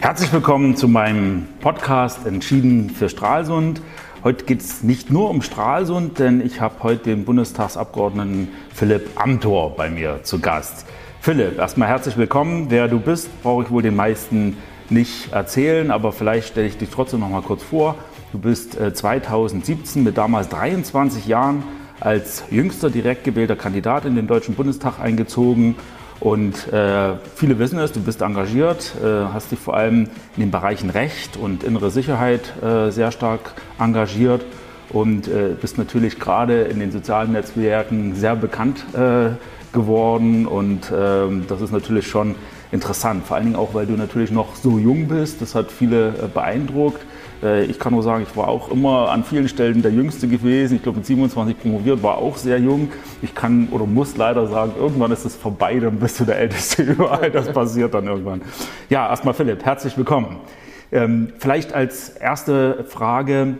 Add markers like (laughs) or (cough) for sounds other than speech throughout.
Herzlich willkommen zu meinem Podcast Entschieden für Stralsund. Heute geht es nicht nur um Stralsund, denn ich habe heute den Bundestagsabgeordneten Philipp Amthor bei mir zu Gast. Philipp, erstmal herzlich willkommen. Wer du bist, brauche ich wohl den meisten nicht erzählen, aber vielleicht stelle ich dich trotzdem noch mal kurz vor. Du bist 2017 äh, mit damals 23 Jahren als jüngster direkt gewählter Kandidat in den Deutschen Bundestag eingezogen und äh, viele wissen es, du bist engagiert, äh, hast dich vor allem in den Bereichen Recht und innere Sicherheit äh, sehr stark engagiert und äh, bist natürlich gerade in den sozialen Netzwerken sehr bekannt äh, geworden. Und ähm, das ist natürlich schon interessant, vor allen Dingen auch, weil du natürlich noch so jung bist. Das hat viele äh, beeindruckt. Äh, ich kann nur sagen, ich war auch immer an vielen Stellen der Jüngste gewesen. Ich glaube, mit 27 promoviert, war auch sehr jung. Ich kann oder muss leider sagen, irgendwann ist es vorbei, dann bist du der Älteste (laughs) überall. Das passiert dann irgendwann. Ja, erstmal Philipp, herzlich willkommen. Ähm, vielleicht als erste Frage,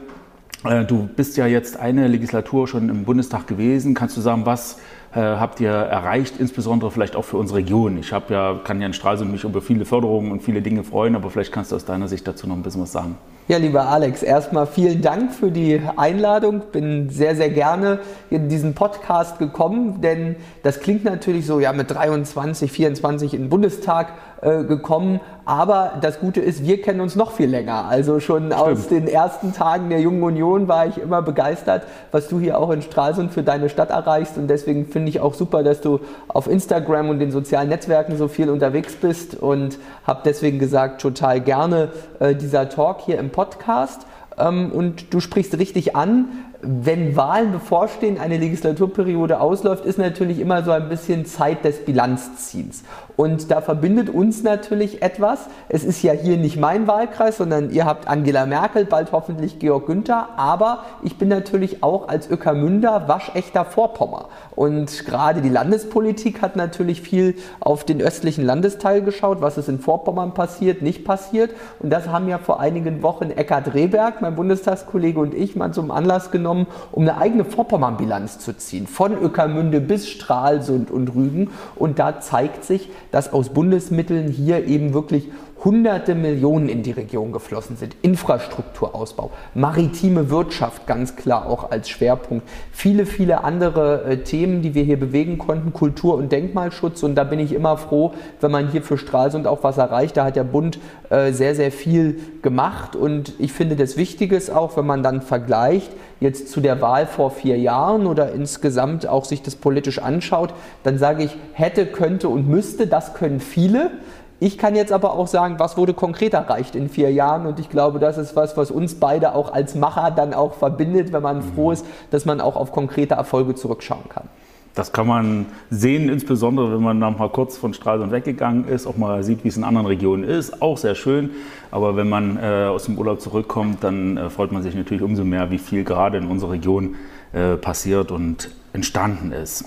äh, du bist ja jetzt eine Legislatur schon im Bundestag gewesen. Kannst du sagen, was habt ihr erreicht, insbesondere vielleicht auch für unsere Region? Ich habe ja, kann ja in Stralsund mich über viele Förderungen und viele Dinge freuen, aber vielleicht kannst du aus deiner Sicht dazu noch ein bisschen was sagen. Ja, lieber Alex, erstmal vielen Dank für die Einladung. Bin sehr, sehr gerne in diesen Podcast gekommen, denn das klingt natürlich so, ja, mit 23, 24 in den Bundestag äh, gekommen. Aber das Gute ist, wir kennen uns noch viel länger. Also schon Stimmt. aus den ersten Tagen der Jungen Union war ich immer begeistert, was du hier auch in Stralsund für deine Stadt erreichst. Und deswegen finde ich auch super, dass du auf Instagram und den sozialen Netzwerken so viel unterwegs bist und habe deswegen gesagt, total gerne äh, dieser Talk hier im Podcast. Ähm, und du sprichst richtig an, wenn Wahlen bevorstehen, eine Legislaturperiode ausläuft, ist natürlich immer so ein bisschen Zeit des Bilanzziehens. Und da verbindet uns natürlich etwas. Es ist ja hier nicht mein Wahlkreis, sondern ihr habt Angela Merkel, bald hoffentlich Georg Günther. Aber ich bin natürlich auch als Öckermünder waschechter Vorpommer. Und gerade die Landespolitik hat natürlich viel auf den östlichen Landesteil geschaut, was ist in Vorpommern passiert, nicht passiert. Und das haben ja vor einigen Wochen Eckhard Rehberg, mein Bundestagskollege und ich mal zum Anlass genommen, um eine eigene Vorpommern-Bilanz zu ziehen. Von Öckermünde bis Stralsund und Rügen. Und da zeigt sich, dass aus Bundesmitteln hier eben wirklich hunderte Millionen in die Region geflossen sind. Infrastrukturausbau, maritime Wirtschaft ganz klar auch als Schwerpunkt. Viele, viele andere äh, Themen, die wir hier bewegen konnten, Kultur- und Denkmalschutz. Und da bin ich immer froh, wenn man hier für Stralsund auch was erreicht. Da hat der Bund äh, sehr, sehr viel gemacht. Und ich finde das Wichtiges auch, wenn man dann vergleicht, jetzt zu der Wahl vor vier Jahren oder insgesamt auch sich das politisch anschaut, dann sage ich, hätte, könnte und müsste, das können viele. Ich kann jetzt aber auch sagen, was wurde konkret erreicht in vier Jahren und ich glaube, das ist was, was uns beide auch als Macher dann auch verbindet, wenn man froh ist, dass man auch auf konkrete Erfolge zurückschauen kann. Das kann man sehen, insbesondere wenn man noch mal kurz von Stralsund weggegangen ist, auch mal sieht, wie es in anderen Regionen ist. Auch sehr schön. Aber wenn man äh, aus dem Urlaub zurückkommt, dann äh, freut man sich natürlich umso mehr, wie viel gerade in unserer Region äh, passiert und entstanden ist.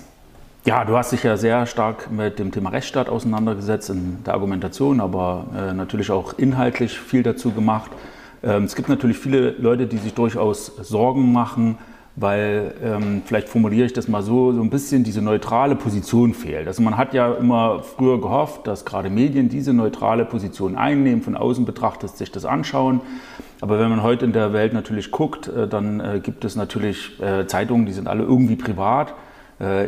Ja, du hast dich ja sehr stark mit dem Thema Rechtsstaat auseinandergesetzt in der Argumentation, aber äh, natürlich auch inhaltlich viel dazu gemacht. Ähm, es gibt natürlich viele Leute, die sich durchaus Sorgen machen, weil ähm, vielleicht formuliere ich das mal so, so ein bisschen diese neutrale Position fehlt. Also man hat ja immer früher gehofft, dass gerade Medien diese neutrale Position einnehmen, von außen betrachtet sich das anschauen. Aber wenn man heute in der Welt natürlich guckt, äh, dann äh, gibt es natürlich äh, Zeitungen, die sind alle irgendwie privat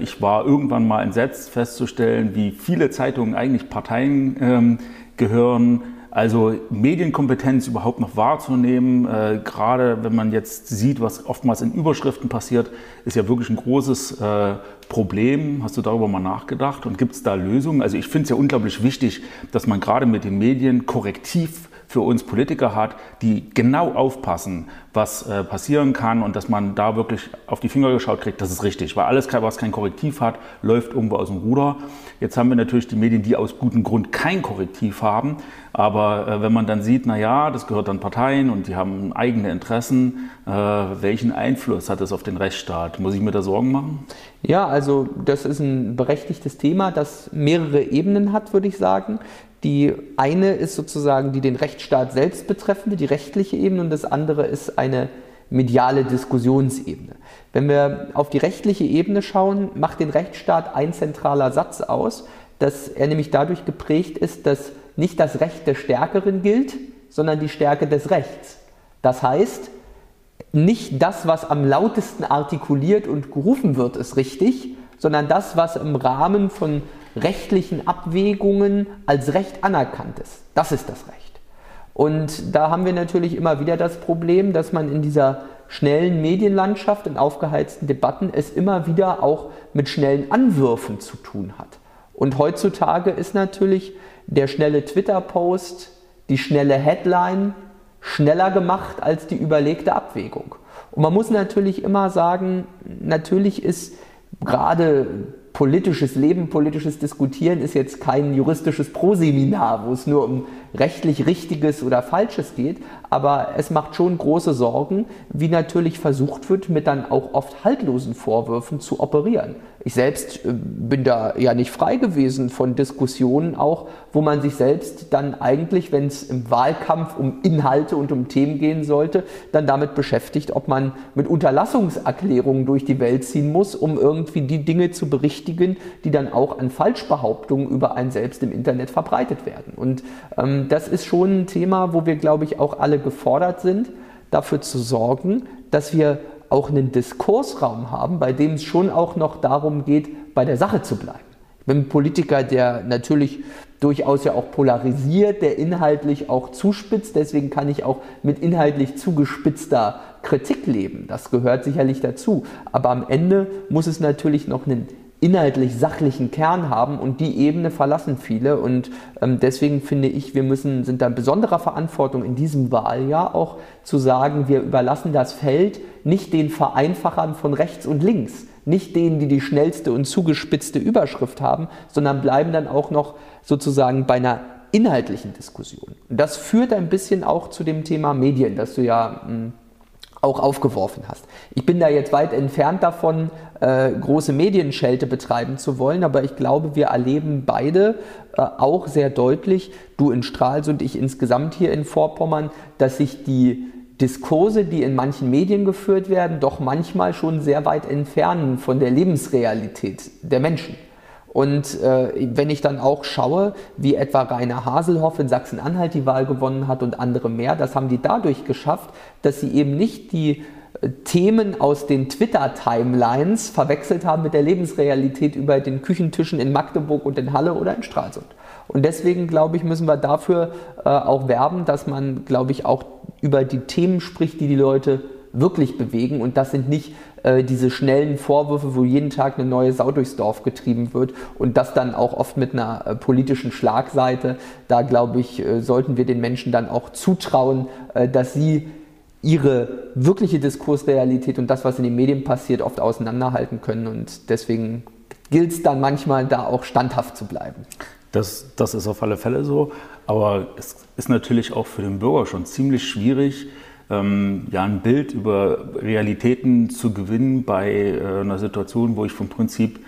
ich war irgendwann mal entsetzt festzustellen, wie viele Zeitungen eigentlich Parteien ähm, gehören. Also Medienkompetenz überhaupt noch wahrzunehmen, äh, gerade wenn man jetzt sieht, was oftmals in Überschriften passiert, ist ja wirklich ein großes äh, Problem. Hast du darüber mal nachgedacht und gibt es da Lösungen? Also ich finde es ja unglaublich wichtig, dass man gerade mit den Medien korrektiv für uns Politiker hat, die genau aufpassen, was äh, passieren kann und dass man da wirklich auf die Finger geschaut kriegt, das ist richtig. Weil alles, was kein Korrektiv hat, läuft irgendwo aus dem Ruder. Jetzt haben wir natürlich die Medien, die aus gutem Grund kein Korrektiv haben. Aber äh, wenn man dann sieht, na ja, das gehört dann Parteien und die haben eigene Interessen, äh, welchen Einfluss hat das auf den Rechtsstaat? Muss ich mir da Sorgen machen? Ja, also das ist ein berechtigtes Thema, das mehrere Ebenen hat, würde ich sagen. Die eine ist sozusagen die den Rechtsstaat selbst betreffende, die rechtliche Ebene, und das andere ist eine mediale Diskussionsebene. Wenn wir auf die rechtliche Ebene schauen, macht den Rechtsstaat ein zentraler Satz aus, dass er nämlich dadurch geprägt ist, dass nicht das Recht des Stärkeren gilt, sondern die Stärke des Rechts. Das heißt, nicht das, was am lautesten artikuliert und gerufen wird, ist richtig, sondern das, was im Rahmen von rechtlichen Abwägungen als Recht anerkannt ist. Das ist das Recht. Und da haben wir natürlich immer wieder das Problem, dass man in dieser schnellen Medienlandschaft und aufgeheizten Debatten es immer wieder auch mit schnellen Anwürfen zu tun hat. Und heutzutage ist natürlich der schnelle Twitter-Post, die schnelle Headline schneller gemacht als die überlegte Abwägung. Und man muss natürlich immer sagen, natürlich ist gerade politisches Leben, politisches Diskutieren ist jetzt kein juristisches Proseminar, wo es nur um rechtlich Richtiges oder Falsches geht, aber es macht schon große Sorgen, wie natürlich versucht wird, mit dann auch oft haltlosen Vorwürfen zu operieren. Ich selbst äh, bin da ja nicht frei gewesen von Diskussionen auch, wo man sich selbst dann eigentlich, wenn es im Wahlkampf um Inhalte und um Themen gehen sollte, dann damit beschäftigt, ob man mit Unterlassungserklärungen durch die Welt ziehen muss, um irgendwie die Dinge zu berichtigen, die dann auch an Falschbehauptungen über einen selbst im Internet verbreitet werden. Und ähm, das ist schon ein Thema, wo wir, glaube ich, auch alle gefordert sind, dafür zu sorgen, dass wir auch einen Diskursraum haben, bei dem es schon auch noch darum geht, bei der Sache zu bleiben. Ich bin ein Politiker, der natürlich durchaus ja auch polarisiert, der inhaltlich auch zuspitzt. Deswegen kann ich auch mit inhaltlich zugespitzter Kritik leben. Das gehört sicherlich dazu. Aber am Ende muss es natürlich noch einen inhaltlich sachlichen Kern haben und die Ebene verlassen viele und ähm, deswegen finde ich, wir müssen, sind da in besonderer Verantwortung in diesem Wahljahr auch zu sagen, wir überlassen das Feld nicht den Vereinfachern von rechts und links, nicht denen, die die schnellste und zugespitzte Überschrift haben, sondern bleiben dann auch noch sozusagen bei einer inhaltlichen Diskussion. Und das führt ein bisschen auch zu dem Thema Medien, das du ja mh, hm, auch aufgeworfen hast. Ich bin da jetzt weit entfernt davon, äh, große Medienschelte betreiben zu wollen, aber ich glaube, wir erleben beide äh, auch sehr deutlich, du in Stralsund, ich insgesamt hier in Vorpommern, dass sich die Diskurse, die in manchen Medien geführt werden, doch manchmal schon sehr weit entfernen von der Lebensrealität der Menschen. Und äh, wenn ich dann auch schaue, wie etwa Rainer Haselhoff in Sachsen-Anhalt die Wahl gewonnen hat und andere mehr, das haben die dadurch geschafft, dass sie eben nicht die Themen aus den Twitter-Timelines verwechselt haben mit der Lebensrealität über den Küchentischen in Magdeburg und in Halle oder in Stralsund. Und deswegen, glaube ich, müssen wir dafür äh, auch werben, dass man, glaube ich, auch über die Themen spricht, die die Leute wirklich bewegen. Und das sind nicht äh, diese schnellen Vorwürfe, wo jeden Tag eine neue Sau durchs Dorf getrieben wird und das dann auch oft mit einer äh, politischen Schlagseite. Da glaube ich, äh, sollten wir den Menschen dann auch zutrauen, äh, dass sie ihre wirkliche Diskursrealität und das, was in den Medien passiert, oft auseinanderhalten können. Und deswegen gilt es dann manchmal, da auch standhaft zu bleiben. Das, das ist auf alle Fälle so. Aber es ist natürlich auch für den Bürger schon ziemlich schwierig, ähm, ja, ein Bild über Realitäten zu gewinnen bei äh, einer Situation, wo ich vom Prinzip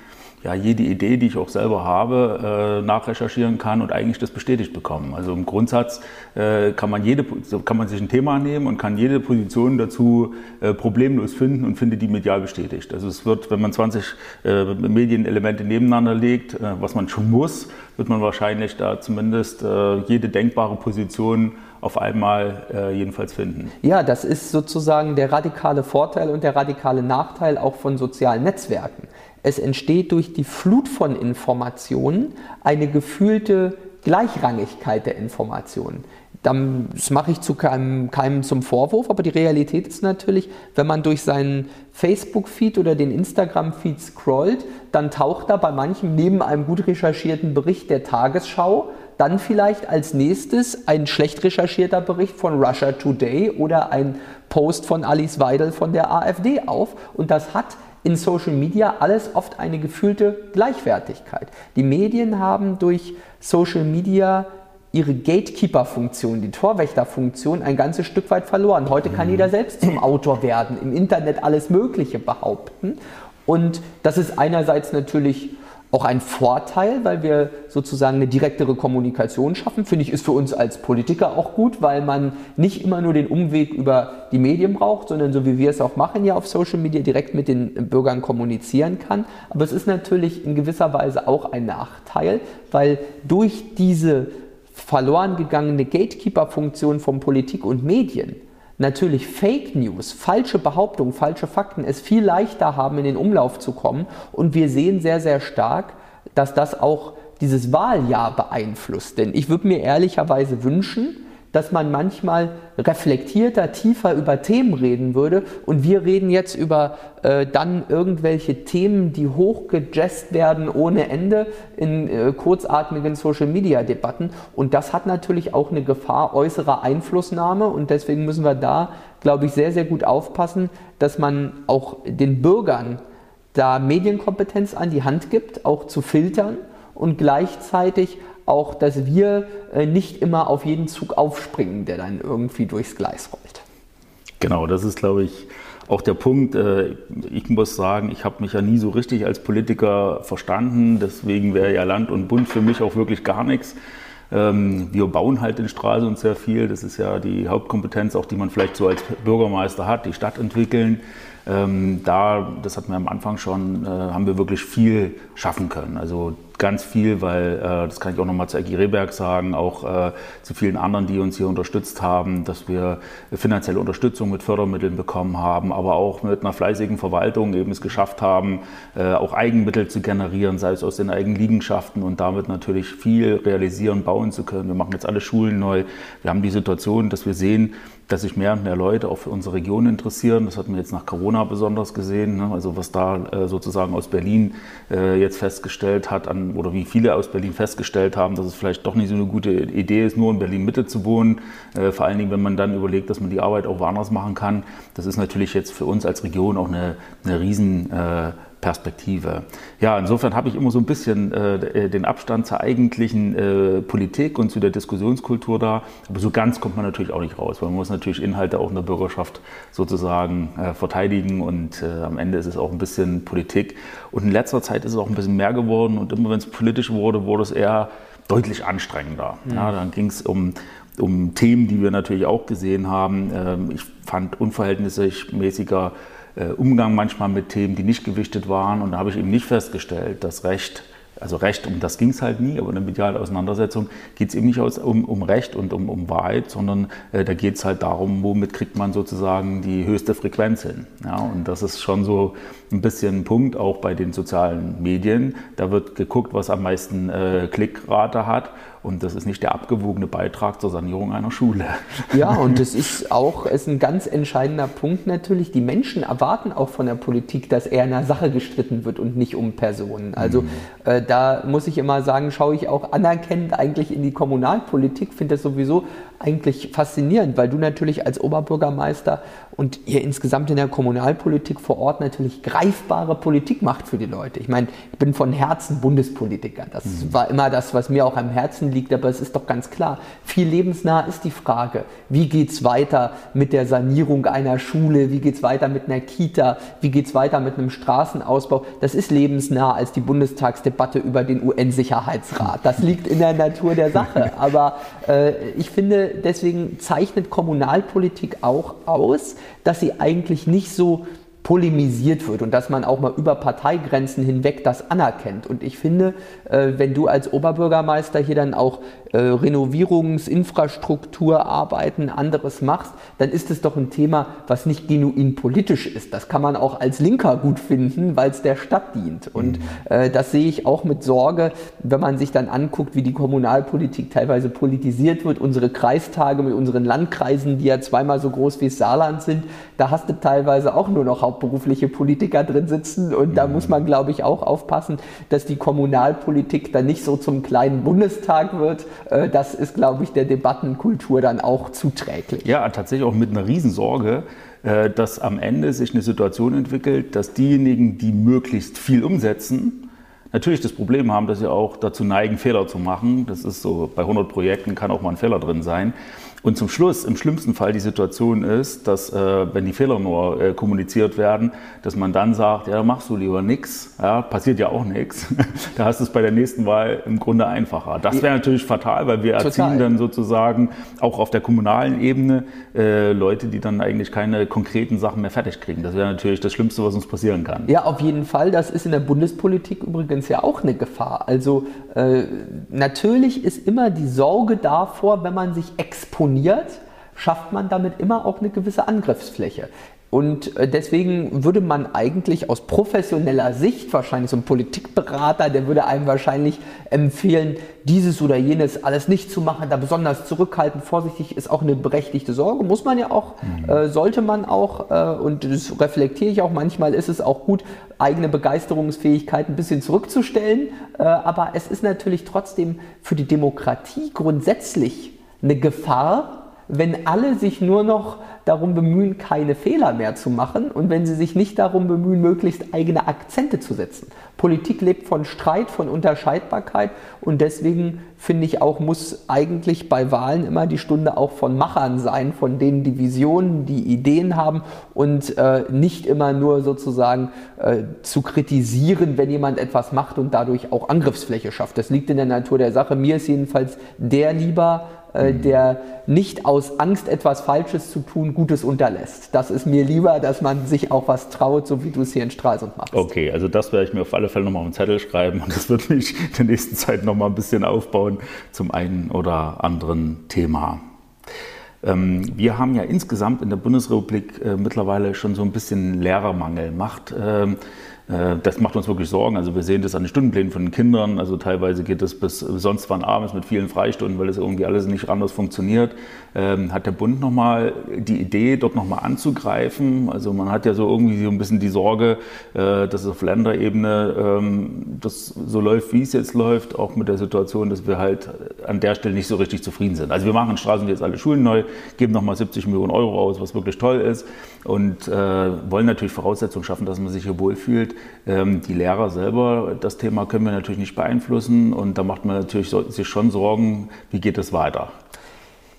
ja, jede Idee, die ich auch selber habe, äh, nachrecherchieren kann und eigentlich das bestätigt bekommen. Also im Grundsatz äh, kann, man jede, kann man sich ein Thema nehmen und kann jede Position dazu äh, problemlos finden und findet die medial bestätigt. Also es wird, wenn man 20 äh, Medienelemente nebeneinander legt, äh, was man schon muss, wird man wahrscheinlich da zumindest äh, jede denkbare Position auf einmal äh, jedenfalls finden. Ja, das ist sozusagen der radikale Vorteil und der radikale Nachteil auch von sozialen Netzwerken. Es entsteht durch die Flut von Informationen eine gefühlte Gleichrangigkeit der Informationen. Das mache ich zu keinem, keinem zum Vorwurf, aber die Realität ist natürlich, wenn man durch seinen Facebook-Feed oder den Instagram-Feed scrollt, dann taucht da bei manchem neben einem gut recherchierten Bericht der Tagesschau dann vielleicht als nächstes ein schlecht recherchierter Bericht von Russia Today oder ein Post von Alice Weidel von der AfD auf. Und das hat in Social Media alles oft eine gefühlte Gleichwertigkeit. Die Medien haben durch Social Media ihre Gatekeeper-Funktion, die Torwächter-Funktion ein ganzes Stück weit verloren. Heute kann jeder selbst zum Autor werden, im Internet alles Mögliche behaupten. Und das ist einerseits natürlich auch ein Vorteil, weil wir sozusagen eine direktere Kommunikation schaffen. Finde ich, ist für uns als Politiker auch gut, weil man nicht immer nur den Umweg über die Medien braucht, sondern so wie wir es auch machen, ja auf Social Media direkt mit den Bürgern kommunizieren kann. Aber es ist natürlich in gewisser Weise auch ein Nachteil, weil durch diese verloren gegangene Gatekeeper-Funktion von Politik und Medien natürlich Fake News, falsche Behauptungen, falsche Fakten es viel leichter haben, in den Umlauf zu kommen. Und wir sehen sehr, sehr stark, dass das auch dieses Wahljahr beeinflusst. Denn ich würde mir ehrlicherweise wünschen, dass man manchmal reflektierter, tiefer über Themen reden würde. Und wir reden jetzt über äh, dann irgendwelche Themen, die hochgejazzt werden ohne Ende in äh, kurzatmigen Social-Media-Debatten. Und das hat natürlich auch eine Gefahr äußerer Einflussnahme. Und deswegen müssen wir da, glaube ich, sehr, sehr gut aufpassen, dass man auch den Bürgern da Medienkompetenz an die Hand gibt, auch zu filtern und gleichzeitig auch, dass wir äh, nicht immer auf jeden Zug aufspringen, der dann irgendwie durchs Gleis rollt. Genau, das ist, glaube ich, auch der Punkt. Äh, ich muss sagen, ich habe mich ja nie so richtig als Politiker verstanden. Deswegen wäre ja Land und Bund für mich auch wirklich gar nichts. Ähm, wir bauen halt in Stralsund sehr viel. Das ist ja die Hauptkompetenz, auch die man vielleicht so als Bürgermeister hat, die Stadt entwickeln. Ähm, da, das hatten wir am Anfang schon, äh, haben wir wirklich viel schaffen können. Also ganz viel, weil, äh, das kann ich auch nochmal zu Egi Rehberg sagen, auch äh, zu vielen anderen, die uns hier unterstützt haben, dass wir finanzielle Unterstützung mit Fördermitteln bekommen haben, aber auch mit einer fleißigen Verwaltung eben es geschafft haben, äh, auch Eigenmittel zu generieren, sei es aus den eigenen Liegenschaften und damit natürlich viel realisieren, bauen zu können. Wir machen jetzt alle Schulen neu. Wir haben die Situation, dass wir sehen, dass sich mehr und mehr Leute auch für unsere Region interessieren. Das hat man jetzt nach Corona besonders gesehen. Ne? Also was da sozusagen aus Berlin jetzt festgestellt hat, an, oder wie viele aus Berlin festgestellt haben, dass es vielleicht doch nicht so eine gute Idee ist, nur in Berlin Mitte zu wohnen. Äh, vor allen Dingen, wenn man dann überlegt, dass man die Arbeit auch woanders machen kann. Das ist natürlich jetzt für uns als Region auch eine, eine riesen Perspektive. Ja, insofern habe ich immer so ein bisschen äh, den Abstand zur eigentlichen äh, Politik und zu der Diskussionskultur da. Aber so ganz kommt man natürlich auch nicht raus, weil man muss natürlich Inhalte auch in der Bürgerschaft sozusagen äh, verteidigen und äh, am Ende ist es auch ein bisschen Politik. Und in letzter Zeit ist es auch ein bisschen mehr geworden und immer wenn es politisch wurde, wurde es eher deutlich anstrengender. Mhm. Ja, dann ging es um, um Themen, die wir natürlich auch gesehen haben. Ähm, ich fand unverhältnismäßiger äh, Umgang manchmal mit Themen, die nicht gewichtet waren. Und da habe ich eben nicht festgestellt, dass Recht, also Recht, um das ging es halt nie, aber in der medialen Auseinandersetzung geht es eben nicht um, um, Recht und um, um Wahrheit, sondern äh, da geht es halt darum, womit kriegt man sozusagen die höchste Frequenz hin. Ja, und das ist schon so ein bisschen ein Punkt, auch bei den sozialen Medien. Da wird geguckt, was am meisten äh, Klickrate hat und das ist nicht der abgewogene Beitrag zur Sanierung einer Schule. Ja, und das ist auch ist ein ganz entscheidender Punkt natürlich. Die Menschen erwarten auch von der Politik, dass eher in der Sache gestritten wird und nicht um Personen. Also mhm. äh, da muss ich immer sagen, schaue ich auch anerkennend eigentlich in die Kommunalpolitik, finde das sowieso eigentlich faszinierend, weil du natürlich als Oberbürgermeister und ihr insgesamt in der Kommunalpolitik vor Ort natürlich greifbare Politik macht für die Leute. Ich meine, ich bin von Herzen Bundespolitiker. Das mhm. war immer das, was mir auch am Herzen liegt, aber es ist doch ganz klar, viel lebensnah ist die Frage, wie geht es weiter mit der Sanierung einer Schule, wie geht es weiter mit einer Kita, wie geht es weiter mit einem Straßenausbau. Das ist lebensnah als die Bundestagsdebatte über den UN-Sicherheitsrat. Das liegt in der Natur der Sache. (laughs) Aber äh, ich finde, deswegen zeichnet Kommunalpolitik auch aus, dass sie eigentlich nicht so polemisiert wird und dass man auch mal über Parteigrenzen hinweg das anerkennt. Und ich finde, äh, wenn du als Oberbürgermeister hier dann auch äh, Renovierungsinfrastrukturarbeiten anderes machst, dann ist es doch ein Thema, was nicht genuin politisch ist. Das kann man auch als Linker gut finden, weil es der Stadt dient. Und mhm. äh, das sehe ich auch mit Sorge, wenn man sich dann anguckt, wie die Kommunalpolitik teilweise politisiert wird. Unsere Kreistage mit unseren Landkreisen, die ja zweimal so groß wie Saarland sind, da hast du teilweise auch nur noch hauptberufliche Politiker drin sitzen. Und da muss man, glaube ich, auch aufpassen, dass die Kommunalpolitik dann nicht so zum kleinen Bundestag wird. Äh, das ist, glaube ich, der Debattenkultur dann auch zuträglich. Ja, tatsächlich auch mit einer Riesensorge äh, dass am Ende sich eine Situation entwickelt, dass diejenigen, die möglichst viel umsetzen, natürlich das Problem haben, dass sie auch dazu neigen, Fehler zu machen. Das ist so, bei 100 Projekten kann auch mal ein Fehler drin sein. Und zum Schluss, im schlimmsten Fall, die Situation ist, dass, äh, wenn die Fehler nur äh, kommuniziert werden, dass man dann sagt, ja, machst du lieber nichts, ja, passiert ja auch nichts. (laughs) da hast du es bei der nächsten Wahl im Grunde einfacher. Das wäre natürlich fatal, weil wir erziehen Total. dann sozusagen auch auf der kommunalen Ebene äh, Leute, die dann eigentlich keine konkreten Sachen mehr fertig kriegen. Das wäre natürlich das Schlimmste, was uns passieren kann. Ja, auf jeden Fall. Das ist in der Bundespolitik übrigens ja auch eine Gefahr. Also äh, natürlich ist immer die Sorge davor, wenn man sich exponiert, schafft man damit immer auch eine gewisse Angriffsfläche. Und äh, deswegen würde man eigentlich aus professioneller Sicht, wahrscheinlich so ein Politikberater, der würde einem wahrscheinlich empfehlen, dieses oder jenes alles nicht zu machen, da besonders zurückhaltend, vorsichtig ist auch eine berechtigte Sorge, muss man ja auch, mhm. äh, sollte man auch, äh, und das reflektiere ich auch manchmal, ist es auch gut, eigene Begeisterungsfähigkeit ein bisschen zurückzustellen, äh, aber es ist natürlich trotzdem für die Demokratie grundsätzlich eine Gefahr, wenn alle sich nur noch darum bemühen, keine Fehler mehr zu machen und wenn sie sich nicht darum bemühen, möglichst eigene Akzente zu setzen. Politik lebt von Streit, von Unterscheidbarkeit und deswegen finde ich auch, muss eigentlich bei Wahlen immer die Stunde auch von Machern sein, von denen die Visionen, die Ideen haben und äh, nicht immer nur sozusagen äh, zu kritisieren, wenn jemand etwas macht und dadurch auch Angriffsfläche schafft. Das liegt in der Natur der Sache. Mir ist jedenfalls der lieber, äh, der nicht aus Angst, etwas Falsches zu tun, Gutes unterlässt. Das ist mir lieber, dass man sich auch was traut, so wie du es hier in Stralsund machst. Okay, also das werde ich mir auf alle Fälle nochmal auf den Zettel schreiben und das wird mich in der nächsten Zeit nochmal ein bisschen aufbauen zum einen oder anderen Thema. Ähm, wir haben ja insgesamt in der Bundesrepublik äh, mittlerweile schon so ein bisschen Lehrermangel. Macht ähm, äh, das macht uns wirklich Sorgen. Also wir sehen das an den Stundenplänen von den Kindern. Also teilweise geht es bis sonst wann abends mit vielen Freistunden, weil das irgendwie alles nicht anders funktioniert. Ähm, hat der Bund nochmal die Idee, dort nochmal anzugreifen? Also man hat ja so irgendwie so ein bisschen die Sorge, äh, dass es auf Länderebene ähm, das so läuft, wie es jetzt läuft, auch mit der Situation, dass wir halt an der Stelle nicht so richtig zufrieden sind. Also wir machen Straßen jetzt alle Schulen neu, geben nochmal 70 Millionen Euro aus, was wirklich toll ist und äh, wollen natürlich Voraussetzungen schaffen, dass man sich hier wohlfühlt. Ähm, die Lehrer selber, das Thema können wir natürlich nicht beeinflussen und da macht man natürlich sich schon Sorgen, wie geht es weiter.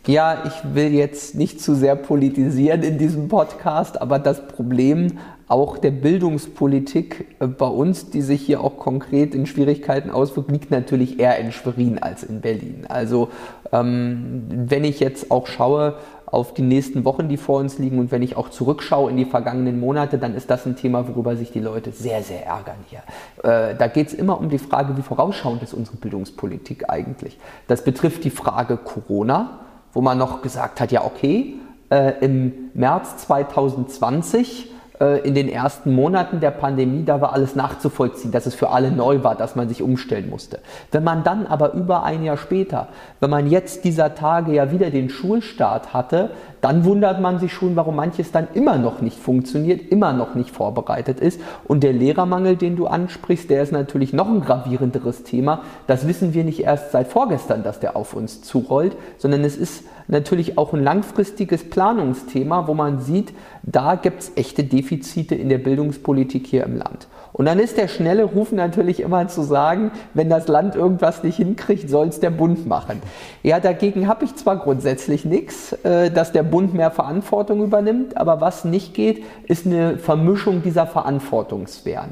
Ja, ich will jetzt nicht zu sehr politisieren in diesem Podcast, aber das Problem auch der Bildungspolitik äh, bei uns, die sich hier auch konkret in Schwierigkeiten auswirkt, liegt natürlich eher in Schwerin als in Berlin. Also ähm, wenn ich jetzt auch schaue, auf die nächsten Wochen, die vor uns liegen. Und wenn ich auch zurückschaue in die vergangenen Monate, dann ist das ein Thema, worüber sich die Leute sehr, sehr ärgern hier. Äh, da geht es immer um die Frage, wie vorausschauend ist unsere Bildungspolitik eigentlich. Das betrifft die Frage Corona, wo man noch gesagt hat, ja okay, äh, im März 2020 äh, in den ersten Monaten der Pandemie, da war alles nachzuvollziehen, dass es für alle neu war, dass man sich umstellen musste. Wenn man dann aber über ein Jahr später, wenn man jetzt dieser Tage ja wieder den Schulstart hatte, dann wundert man sich schon, warum manches dann immer noch nicht funktioniert, immer noch nicht vorbereitet ist. Und der Lehrermangel, den du ansprichst, der ist natürlich noch ein gravierenderes Thema. Das wissen wir nicht erst seit vorgestern, dass der auf uns zurollt, sondern es ist natürlich auch ein langfristiges Planungsthema, wo man sieht, da gibt es echte Defizite in der Bildungspolitik hier im Land. Und dann ist der schnelle Ruf natürlich immer zu sagen, wenn das Land irgendwas nicht hinkriegt, soll es der Bund machen. Ja, dagegen habe ich zwar grundsätzlich nichts, äh, dass der Bund mehr Verantwortung übernimmt, aber was nicht geht, ist eine Vermischung dieser Verantwortungssphären.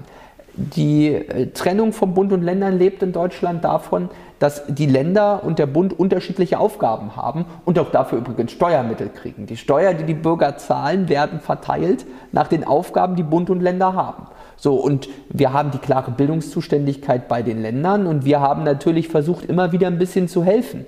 Die äh, Trennung von Bund und Ländern lebt in Deutschland davon, dass die Länder und der Bund unterschiedliche Aufgaben haben und auch dafür übrigens Steuermittel kriegen. Die Steuer, die die Bürger zahlen, werden verteilt nach den Aufgaben, die Bund und Länder haben. So, und wir haben die klare Bildungszuständigkeit bei den Ländern und wir haben natürlich versucht, immer wieder ein bisschen zu helfen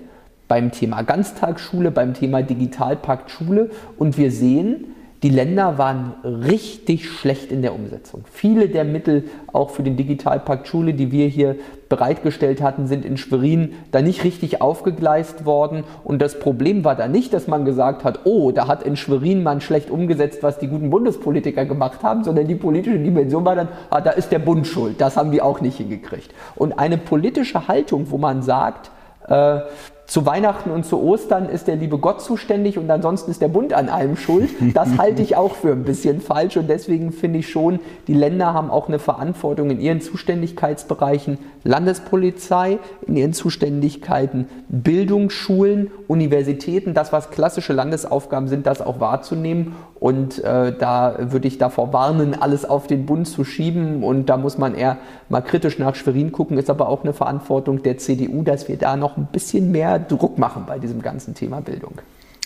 beim Thema Ganztagsschule, beim Thema Digitalpakt Schule und wir sehen, die Länder waren richtig schlecht in der Umsetzung. Viele der Mittel, auch für den Digitalpakt Schule, die wir hier bereitgestellt hatten, sind in Schwerin da nicht richtig aufgegleist worden. Und das Problem war da nicht, dass man gesagt hat, oh, da hat in Schwerin man schlecht umgesetzt, was die guten Bundespolitiker gemacht haben, sondern die politische Dimension war dann, ah, da ist der Bund schuld. Das haben wir auch nicht hingekriegt. Und eine politische Haltung, wo man sagt, äh, zu Weihnachten und zu Ostern ist der liebe Gott zuständig und ansonsten ist der Bund an allem schuld. Das (laughs) halte ich auch für ein bisschen falsch und deswegen finde ich schon, die Länder haben auch eine Verantwortung in ihren Zuständigkeitsbereichen. Landespolizei, in ihren Zuständigkeiten Bildungsschulen, Universitäten, das was klassische Landesaufgaben sind, das auch wahrzunehmen und äh, da würde ich davor warnen, alles auf den Bund zu schieben und da muss man eher mal kritisch nach Schwerin gucken, ist aber auch eine Verantwortung der CDU, dass wir da noch ein bisschen mehr Druck machen bei diesem ganzen Thema Bildung.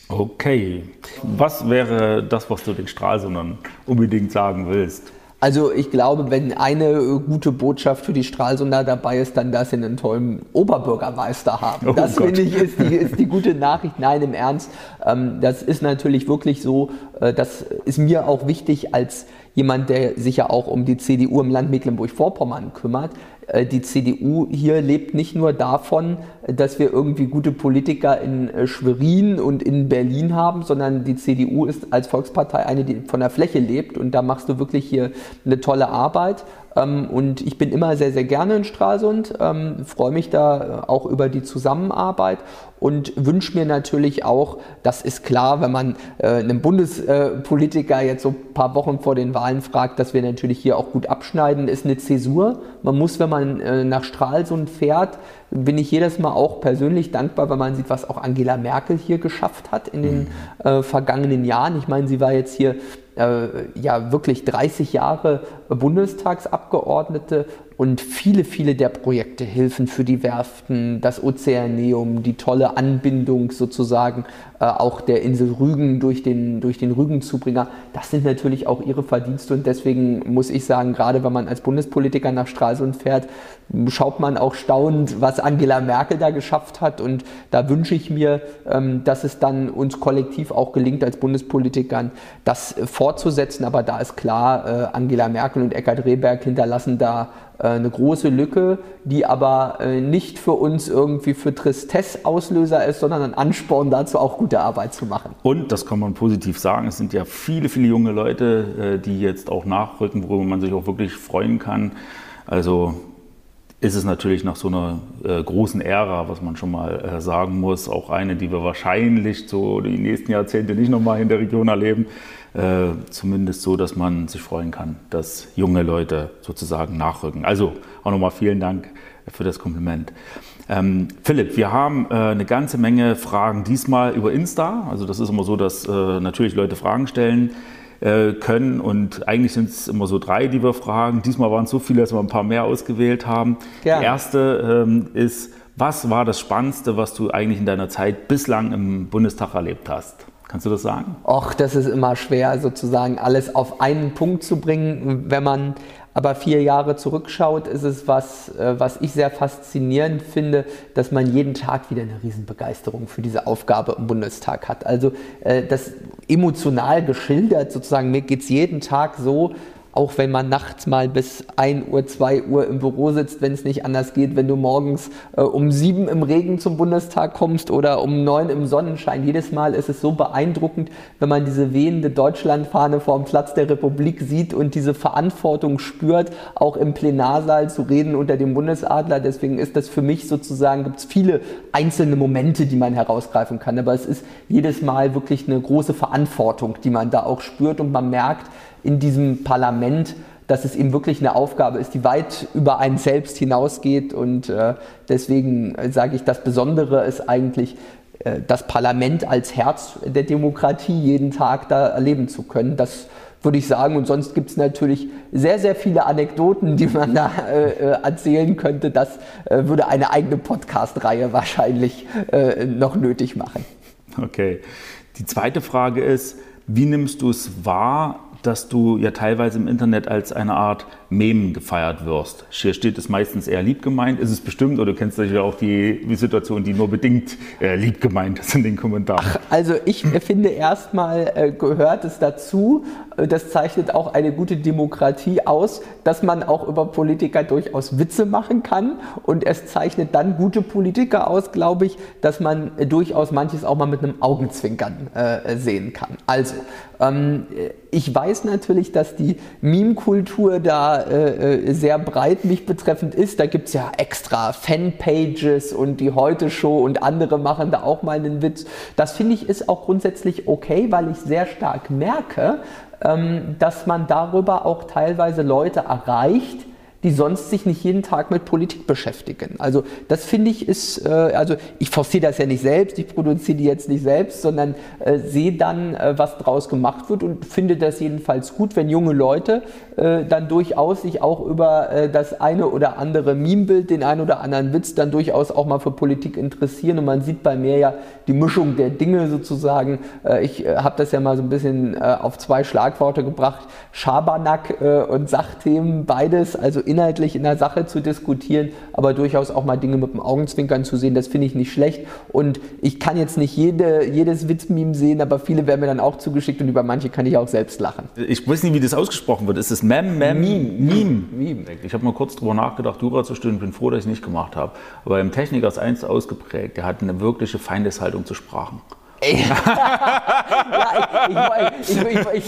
Okay. Was wäre das, was du den Stralsundern unbedingt sagen willst? Also ich glaube, wenn eine gute Botschaft für die Stralsunder dabei ist, dann, dass sie einen tollen Oberbürgermeister haben. Oh das Gott. finde ich ist die, ist die gute Nachricht. Nein, im Ernst. Ähm, das ist natürlich wirklich so. Äh, das ist mir auch wichtig als jemand, der sich ja auch um die CDU im Land Mecklenburg-Vorpommern kümmert. Äh, die CDU hier lebt nicht nur davon, dass wir irgendwie gute Politiker in äh, Schwerin und in Berlin haben, sondern die CDU ist als Volkspartei eine, die von der Fläche lebt und da machst du wirklich hier eine tolle Arbeit. Ähm, und ich bin immer sehr, sehr gerne in Stralsund, ähm, freue mich da auch über die Zusammenarbeit und wünsche mir natürlich auch, das ist klar, wenn man äh, einen Bundespolitiker jetzt so ein paar Wochen vor den Wahlen fragt, dass wir natürlich hier auch gut abschneiden, ist eine Zäsur. Man muss, wenn man äh, nach Stralsund fährt, bin ich jedes Mal auch persönlich dankbar, wenn man sieht, was auch Angela Merkel hier geschafft hat in den mhm. äh, vergangenen Jahren. Ich meine, sie war jetzt hier äh, ja wirklich 30 Jahre Bundestagsabgeordnete und viele, viele der Projekte, Hilfen für die Werften, das Ozeaneum, die tolle Anbindung sozusagen äh, auch der Insel Rügen durch den, durch den Rügenzubringer, das sind natürlich auch ihre Verdienste und deswegen muss ich sagen, gerade wenn man als Bundespolitiker nach Stralsund fährt, schaut man auch staunend, was Angela Merkel da geschafft hat. Und da wünsche ich mir, ähm, dass es dann uns kollektiv auch gelingt, als Bundespolitikern das fortzusetzen, aber da ist klar, äh, Angela Merkel und Eckhard Rehberg hinterlassen da äh, eine große Lücke, die aber nicht für uns irgendwie für Tristesse Auslöser ist, sondern ein Ansporn dazu, auch gute Arbeit zu machen. Und, das kann man positiv sagen, es sind ja viele, viele junge Leute, äh, die jetzt auch nachrücken, worüber man sich auch wirklich freuen kann. Also ist es natürlich nach so einer äh, großen Ära, was man schon mal äh, sagen muss, auch eine, die wir wahrscheinlich so die nächsten Jahrzehnte nicht nochmal in der Region erleben. Äh, zumindest so, dass man sich freuen kann, dass junge Leute sozusagen nachrücken. Also auch nochmal vielen Dank für das Kompliment. Ähm, Philipp, wir haben äh, eine ganze Menge Fragen diesmal über Insta. Also das ist immer so, dass äh, natürlich Leute Fragen stellen äh, können und eigentlich sind es immer so drei, die wir fragen. Diesmal waren es so viele, dass wir ein paar mehr ausgewählt haben. Gerne. Die erste ähm, ist, was war das Spannendste, was du eigentlich in deiner Zeit bislang im Bundestag erlebt hast? Kannst du das sagen? Och, das ist immer schwer, sozusagen alles auf einen Punkt zu bringen. Wenn man aber vier Jahre zurückschaut, ist es was, äh, was ich sehr faszinierend finde, dass man jeden Tag wieder eine Riesenbegeisterung für diese Aufgabe im Bundestag hat. Also äh, das emotional geschildert, sozusagen, mir geht es jeden Tag so, auch wenn man nachts mal bis 1 Uhr, 2 Uhr im Büro sitzt, wenn es nicht anders geht, wenn du morgens äh, um 7 im Regen zum Bundestag kommst oder um 9 im Sonnenschein. Jedes Mal ist es so beeindruckend, wenn man diese wehende Deutschlandfahne vor dem Platz der Republik sieht und diese Verantwortung spürt, auch im Plenarsaal zu reden unter dem Bundesadler. Deswegen ist das für mich sozusagen, gibt es viele einzelne Momente, die man herausgreifen kann. Aber es ist jedes Mal wirklich eine große Verantwortung, die man da auch spürt und man merkt, in diesem Parlament, dass es eben wirklich eine Aufgabe ist, die weit über einen selbst hinausgeht. Und äh, deswegen sage ich, das Besondere ist eigentlich, äh, das Parlament als Herz der Demokratie jeden Tag da erleben zu können. Das würde ich sagen. Und sonst gibt es natürlich sehr, sehr viele Anekdoten, die man da äh, äh erzählen könnte. Das äh, würde eine eigene Podcast-Reihe wahrscheinlich äh, noch nötig machen. Okay. Die zweite Frage ist, wie nimmst du es wahr, dass du ja teilweise im Internet als eine Art Mem gefeiert wirst. Hier steht es meistens eher lieb gemeint. Ist es bestimmt oder du kennst sicher auch die, Situation, die nur bedingt äh, lieb gemeint ist in den Kommentaren? Ach, also ich finde erstmal äh, gehört es dazu, äh, das zeichnet auch eine gute Demokratie aus, dass man auch über Politiker durchaus Witze machen kann und es zeichnet dann gute Politiker aus, glaube ich, dass man äh, durchaus manches auch mal mit einem Augenzwinkern äh, sehen kann. Also, ähm, ich weiß natürlich, dass die Meme-Kultur da ja äh, sehr breit mich betreffend ist. Da gibt es ja extra Fanpages und die Heute-Show und andere machen da auch mal einen Witz. Das finde ich ist auch grundsätzlich okay, weil ich sehr stark merke, ähm, dass man darüber auch teilweise Leute erreicht, die sonst sich nicht jeden Tag mit Politik beschäftigen. Also das finde ich ist, äh, also ich forciere das ja nicht selbst, ich produziere die jetzt nicht selbst, sondern äh, sehe dann, äh, was draus gemacht wird und finde das jedenfalls gut, wenn junge Leute äh, dann durchaus sich auch über äh, das eine oder andere Meme-Bild, den einen oder anderen Witz dann durchaus auch mal für Politik interessieren und man sieht bei mir ja die Mischung der Dinge sozusagen. Äh, ich habe das ja mal so ein bisschen auf zwei Schlagworte gebracht, Schabernack und Sachthemen, beides, also inhaltlich in der Sache zu diskutieren, aber durchaus auch mal Dinge mit dem Augenzwinkern zu sehen, das finde ich nicht schlecht. Und ich kann jetzt nicht jede, jedes Witzmeme sehen, aber viele werden mir dann auch zugeschickt und über manche kann ich auch selbst lachen. Ich weiß nicht, wie das ausgesprochen wird. Ist es Mem, Mem? Meme. Meme. Meme. Ich habe mal kurz darüber nachgedacht, Jura zu studieren, bin froh, dass ich es nicht gemacht habe. Aber im Techniker ist eins ausgeprägt, der hat eine wirkliche Feindeshaltung zu Sprachen ja, (laughs) ich, ich, ich,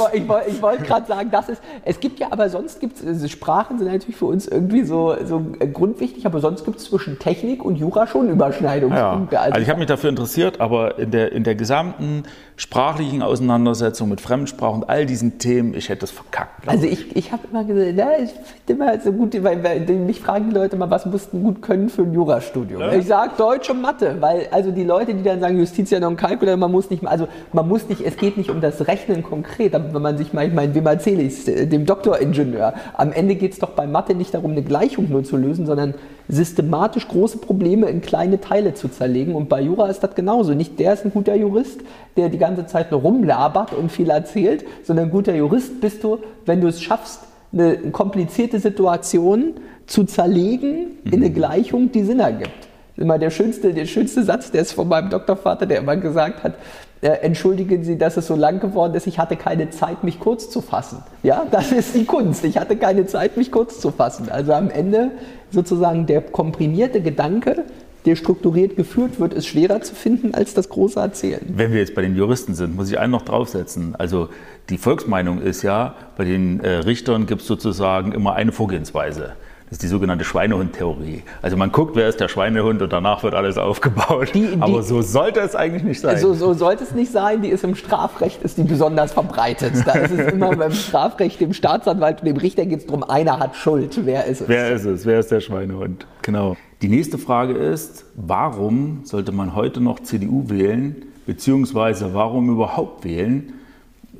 ich wollte gerade sagen, das ist, es gibt ja, aber sonst gibt es, also Sprachen sind natürlich für uns irgendwie so, so grundwichtig, aber sonst gibt es zwischen Technik und Jura schon Überschneidungspunkte. Ja. Also, also ich habe mich dafür interessiert, aber in der, in der gesamten sprachlichen Auseinandersetzung mit Fremdsprachen und all diesen Themen, ich hätte das verkackt. Also ich, ich habe immer gesagt, ja, ich finde immer so gut, weil, weil mich fragen die Leute mal, was mussten gut können für ein Jurastudium? Ja. Ich sage Deutsch und Mathe, weil also die Leute, die dann sagen Justitia non calcula, man muss nicht, also man muss nicht, es geht nicht um das Rechnen konkret, aber wenn man sich mal, ich meine, wem erzähle ich dem Doktoringenieur, am Ende geht es doch bei Mathe nicht darum, eine Gleichung nur zu lösen, sondern systematisch große Probleme in kleine Teile zu zerlegen und bei Jura ist das genauso. Nicht der ist ein guter Jurist, der die ganze Zeit nur rumlabert und viel erzählt, sondern ein guter Jurist bist du, wenn du es schaffst, eine komplizierte Situation zu zerlegen in eine mhm. Gleichung, die Sinn ergibt immer der schönste, der schönste Satz, der ist von meinem Doktorvater, der immer gesagt hat, äh, entschuldigen Sie, dass es so lang geworden ist, ich hatte keine Zeit, mich kurz zu fassen. Ja, das ist die Kunst. Ich hatte keine Zeit, mich kurz zu fassen. Also am Ende sozusagen der komprimierte Gedanke, der strukturiert geführt wird, ist schwerer zu finden als das große Erzählen. Wenn wir jetzt bei den Juristen sind, muss ich einen noch draufsetzen. Also die Volksmeinung ist ja, bei den äh, Richtern gibt es sozusagen immer eine Vorgehensweise. Das ist die sogenannte Schweinehund-Theorie. Also man guckt, wer ist der Schweinehund und danach wird alles aufgebaut. Die, die, Aber so sollte es eigentlich nicht sein. So, so, sollte es nicht sein. Die ist im Strafrecht ist die besonders verbreitet. Da ist es immer beim Strafrecht, dem Staatsanwalt und dem Richter geht es darum, einer hat Schuld. Wer ist es? Wer ist es? Wer ist der Schweinehund? Genau. Die nächste Frage ist, warum sollte man heute noch CDU wählen? Beziehungsweise warum überhaupt wählen?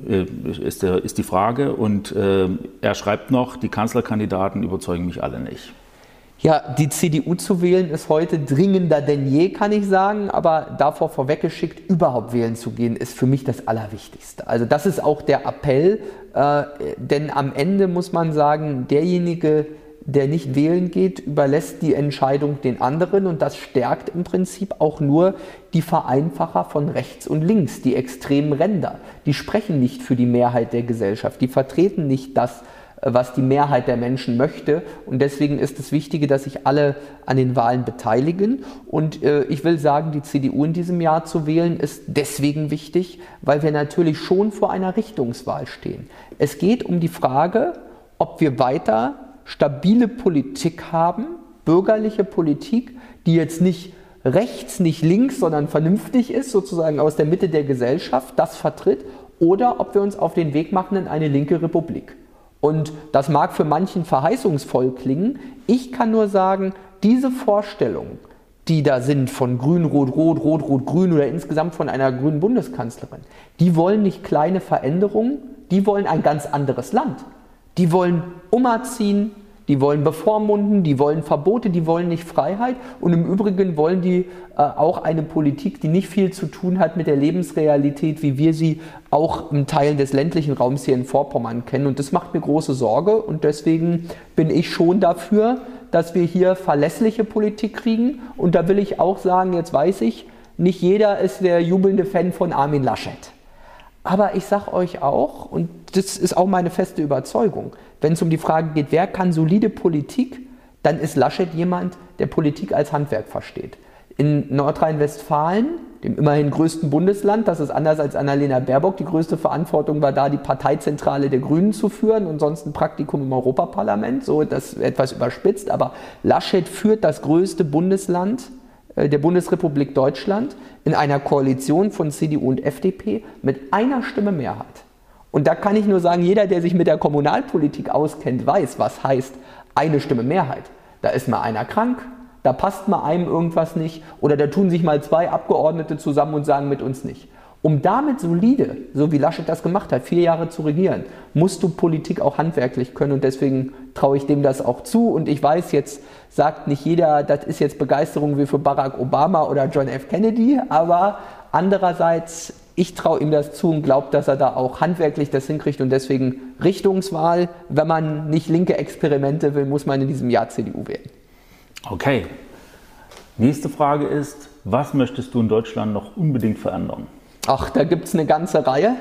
Äh, ist, der, ist die Frage. Und äh, er schreibt noch, die Kanzlerkandidaten überzeugen mich alle nicht. Ja, die CDU zu wählen ist heute dringender denn je, kann ich sagen. Aber davor vorweggeschickt, überhaupt wählen zu gehen, ist für mich das Allerwichtigste. Also das ist auch der Appell. Äh, denn am Ende muss man sagen, derjenige, der nicht wählen geht, überlässt die Entscheidung den anderen und das stärkt im Prinzip auch nur die Vereinfacher von rechts und links, die extremen Ränder. Die sprechen nicht für die Mehrheit der Gesellschaft, die vertreten nicht das, was die Mehrheit der Menschen möchte. Und deswegen ist es wichtig, dass sich alle an den Wahlen beteiligen. Und äh, ich will sagen, die CDU in diesem Jahr zu wählen, ist deswegen wichtig, weil wir natürlich schon vor einer Richtungswahl stehen. Es geht um die Frage, ob wir weiter stabile Politik haben, bürgerliche Politik, die jetzt nicht rechts, nicht links, sondern vernünftig ist, sozusagen aus der Mitte der Gesellschaft, das vertritt, oder ob wir uns auf den Weg machen in eine linke Republik. Und das mag für manchen verheißungsvoll klingen. Ich kann nur sagen, diese Vorstellungen, die da sind von Grün, Rot, Rot, Rot, Rot, Grün oder insgesamt von einer grünen Bundeskanzlerin, die wollen nicht kleine Veränderungen, die wollen ein ganz anderes Land. Die wollen umerziehen, die wollen bevormunden, die wollen Verbote, die wollen nicht Freiheit und im Übrigen wollen die äh, auch eine Politik, die nicht viel zu tun hat mit der Lebensrealität, wie wir sie auch im Teil des ländlichen Raums hier in Vorpommern kennen. Und das macht mir große Sorge und deswegen bin ich schon dafür, dass wir hier verlässliche Politik kriegen. Und da will ich auch sagen, jetzt weiß ich, nicht jeder ist der jubelnde Fan von Armin Laschet. Aber ich sage euch auch, und das ist auch meine feste Überzeugung, wenn es um die Frage geht, wer kann solide Politik, dann ist Laschet jemand, der Politik als Handwerk versteht. In Nordrhein-Westfalen dem immerhin größten Bundesland. Das ist anders als Annalena Baerbock. Die größte Verantwortung war da, die Parteizentrale der Grünen zu führen und sonst ein Praktikum im Europaparlament. So das etwas überspitzt. Aber Laschet führt das größte Bundesland der Bundesrepublik Deutschland in einer Koalition von CDU und FDP mit einer Stimme Mehrheit. Und da kann ich nur sagen, jeder, der sich mit der Kommunalpolitik auskennt, weiß, was heißt eine Stimme Mehrheit. Da ist mal einer krank, da passt mal einem irgendwas nicht oder da tun sich mal zwei Abgeordnete zusammen und sagen mit uns nicht. Um damit solide, so wie Laschet das gemacht hat, vier Jahre zu regieren, musst du Politik auch handwerklich können und deswegen traue ich dem das auch zu. Und ich weiß, jetzt sagt nicht jeder, das ist jetzt Begeisterung wie für Barack Obama oder John F. Kennedy, aber andererseits, ich traue ihm das zu und glaube, dass er da auch handwerklich das hinkriegt und deswegen Richtungswahl. Wenn man nicht linke Experimente will, muss man in diesem Jahr CDU wählen. Okay. Nächste Frage ist, was möchtest du in Deutschland noch unbedingt verändern? Ach, da gibt es eine ganze Reihe.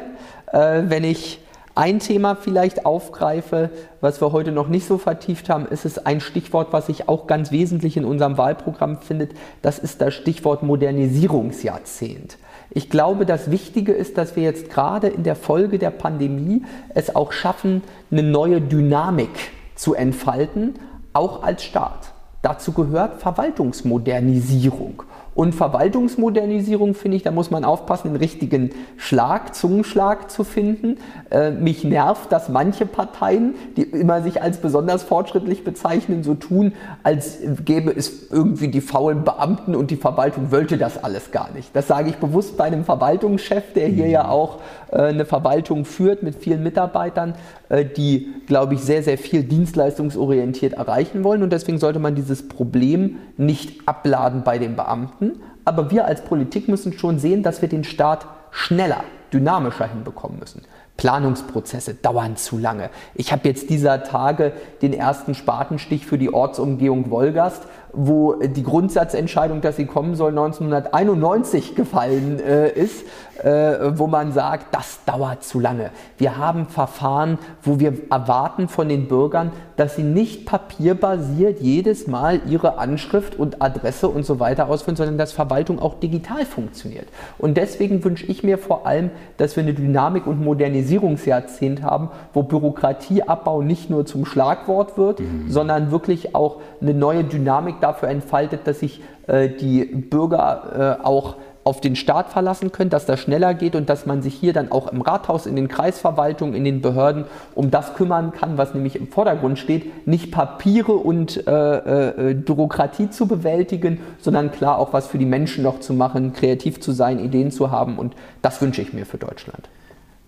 Äh, wenn ich ein Thema vielleicht aufgreife, was wir heute noch nicht so vertieft haben, ist es ein Stichwort, was sich auch ganz wesentlich in unserem Wahlprogramm findet. Das ist das Stichwort Modernisierungsjahrzehnt. Ich glaube, das Wichtige ist, dass wir jetzt gerade in der Folge der Pandemie es auch schaffen, eine neue Dynamik zu entfalten, auch als Staat. Dazu gehört Verwaltungsmodernisierung. Und Verwaltungsmodernisierung finde ich, da muss man aufpassen, den richtigen Schlag, Zungenschlag zu finden. Äh, mich nervt, dass manche Parteien, die immer sich als besonders fortschrittlich bezeichnen, so tun, als gäbe es irgendwie die faulen Beamten und die Verwaltung wollte das alles gar nicht. Das sage ich bewusst bei einem Verwaltungschef, der hier ja auch äh, eine Verwaltung führt mit vielen Mitarbeitern, äh, die, glaube ich, sehr, sehr viel dienstleistungsorientiert erreichen wollen. Und deswegen sollte man dieses Problem nicht abladen bei den Beamten. Aber wir als Politik müssen schon sehen, dass wir den Staat schneller, dynamischer hinbekommen müssen. Planungsprozesse dauern zu lange. Ich habe jetzt dieser Tage den ersten Spatenstich für die Ortsumgehung Wolgast wo die Grundsatzentscheidung, dass sie kommen soll, 1991 gefallen äh, ist, äh, wo man sagt, das dauert zu lange. Wir haben Verfahren, wo wir erwarten von den Bürgern, dass sie nicht papierbasiert jedes Mal ihre Anschrift und Adresse und so weiter ausfüllen, sondern dass Verwaltung auch digital funktioniert. Und deswegen wünsche ich mir vor allem, dass wir eine Dynamik- und Modernisierungsjahrzehnt haben, wo Bürokratieabbau nicht nur zum Schlagwort wird, mhm. sondern wirklich auch eine neue Dynamik dafür entfaltet, dass sich äh, die Bürger äh, auch auf den Staat verlassen können, dass das schneller geht und dass man sich hier dann auch im Rathaus, in den Kreisverwaltungen, in den Behörden um das kümmern kann, was nämlich im Vordergrund steht, nicht Papiere und äh, äh, Bürokratie zu bewältigen, sondern klar auch was für die Menschen noch zu machen, kreativ zu sein, Ideen zu haben und das wünsche ich mir für Deutschland.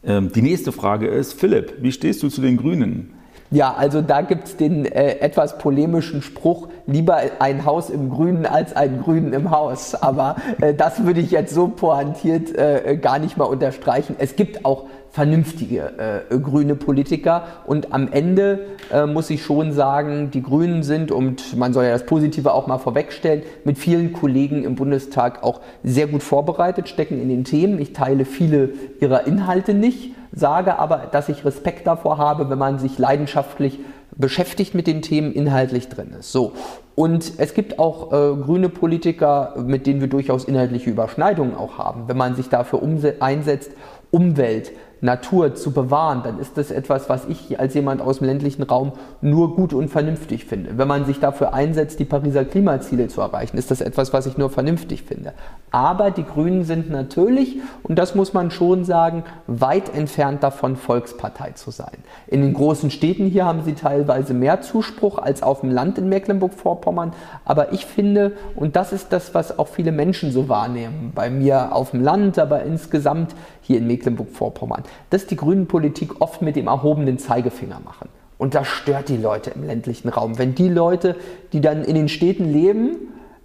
Ähm, die nächste Frage ist, Philipp, wie stehst du zu den Grünen? Ja, also da gibt es den äh, etwas polemischen Spruch, lieber ein Haus im Grünen als ein Grünen im Haus. Aber äh, das würde ich jetzt so pointiert äh, gar nicht mal unterstreichen. Es gibt auch vernünftige äh, grüne Politiker. Und am Ende äh, muss ich schon sagen, die Grünen sind, und man soll ja das Positive auch mal vorwegstellen, mit vielen Kollegen im Bundestag auch sehr gut vorbereitet, stecken in den Themen. Ich teile viele ihrer Inhalte nicht sage aber, dass ich Respekt davor habe, wenn man sich leidenschaftlich beschäftigt mit den Themen, inhaltlich drin ist. So. Und es gibt auch äh, grüne Politiker, mit denen wir durchaus inhaltliche Überschneidungen auch haben. Wenn man sich dafür einsetzt, Umwelt, Natur zu bewahren, dann ist das etwas, was ich als jemand aus dem ländlichen Raum nur gut und vernünftig finde. Wenn man sich dafür einsetzt, die Pariser Klimaziele zu erreichen, ist das etwas, was ich nur vernünftig finde. Aber die Grünen sind natürlich, und das muss man schon sagen, weit entfernt davon, Volkspartei zu sein. In den großen Städten hier haben sie teilweise mehr Zuspruch als auf dem Land in Mecklenburg-Vorpommern. Aber ich finde, und das ist das, was auch viele Menschen so wahrnehmen, bei mir auf dem Land, aber insgesamt hier in Mecklenburg-Vorpommern, dass die Grünen Politik oft mit dem erhobenen Zeigefinger machen. Und das stört die Leute im ländlichen Raum. Wenn die Leute, die dann in den Städten leben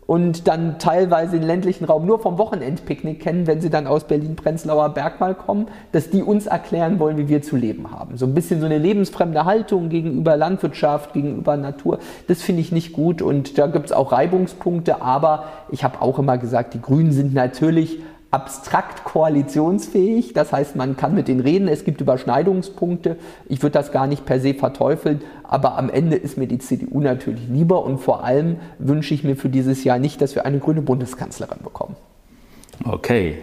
und dann teilweise den ländlichen Raum nur vom Wochenendpicknick kennen, wenn sie dann aus Berlin-Prenzlauer Berg mal kommen, dass die uns erklären wollen, wie wir zu leben haben. So ein bisschen so eine lebensfremde Haltung gegenüber Landwirtschaft, gegenüber Natur, das finde ich nicht gut und da gibt es auch Reibungspunkte, aber ich habe auch immer gesagt, die Grünen sind natürlich abstrakt koalitionsfähig. Das heißt, man kann mit denen reden, es gibt Überschneidungspunkte. Ich würde das gar nicht per se verteufeln, aber am Ende ist mir die CDU natürlich lieber und vor allem wünsche ich mir für dieses Jahr nicht, dass wir eine grüne Bundeskanzlerin bekommen. Okay.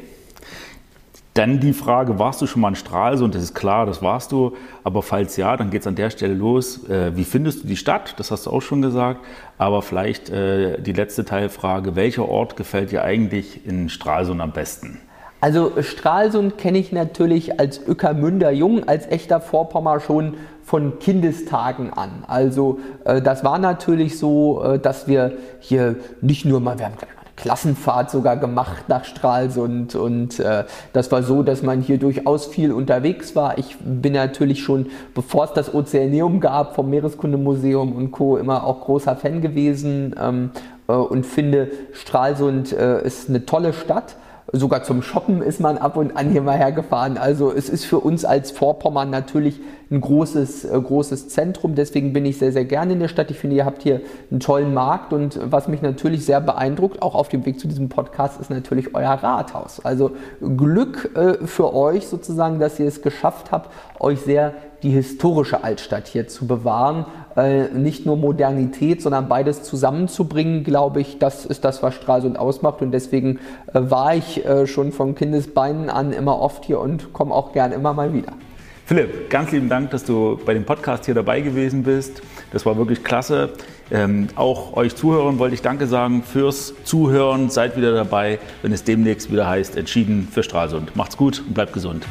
Dann die Frage, warst du schon mal in Stralsund? Das ist klar, das warst du. Aber falls ja, dann geht es an der Stelle los. Äh, wie findest du die Stadt? Das hast du auch schon gesagt. Aber vielleicht äh, die letzte Teilfrage, welcher Ort gefällt dir eigentlich in Stralsund am besten? Also Stralsund kenne ich natürlich als Öckermünder Jung, als echter Vorpommer schon von Kindestagen an. Also äh, das war natürlich so, äh, dass wir hier nicht nur mal, wir haben Klassenfahrt sogar gemacht nach Stralsund und äh, das war so, dass man hier durchaus viel unterwegs war. Ich bin natürlich schon, bevor es das Ozeaneum gab, vom Meereskundemuseum und Co. immer auch großer Fan gewesen ähm, äh, und finde Stralsund äh, ist eine tolle Stadt sogar zum Shoppen ist man ab und an hier mal hergefahren. Also es ist für uns als Vorpommern natürlich ein großes, äh, großes Zentrum. Deswegen bin ich sehr, sehr gerne in der Stadt. Ich finde, ihr habt hier einen tollen Markt und was mich natürlich sehr beeindruckt, auch auf dem Weg zu diesem Podcast, ist natürlich euer Rathaus. Also Glück äh, für euch sozusagen, dass ihr es geschafft habt, euch sehr die historische Altstadt hier zu bewahren. Äh, nicht nur Modernität, sondern beides zusammenzubringen, glaube ich, das ist das, was Stralsund ausmacht. Und deswegen äh, war ich äh, schon von Kindesbeinen an immer oft hier und komme auch gern immer mal wieder. Philipp, ganz lieben Dank, dass du bei dem Podcast hier dabei gewesen bist. Das war wirklich klasse. Ähm, auch euch Zuhörern wollte ich Danke sagen fürs Zuhören. Seid wieder dabei, wenn es demnächst wieder heißt, entschieden für Stralsund. Macht's gut und bleibt gesund.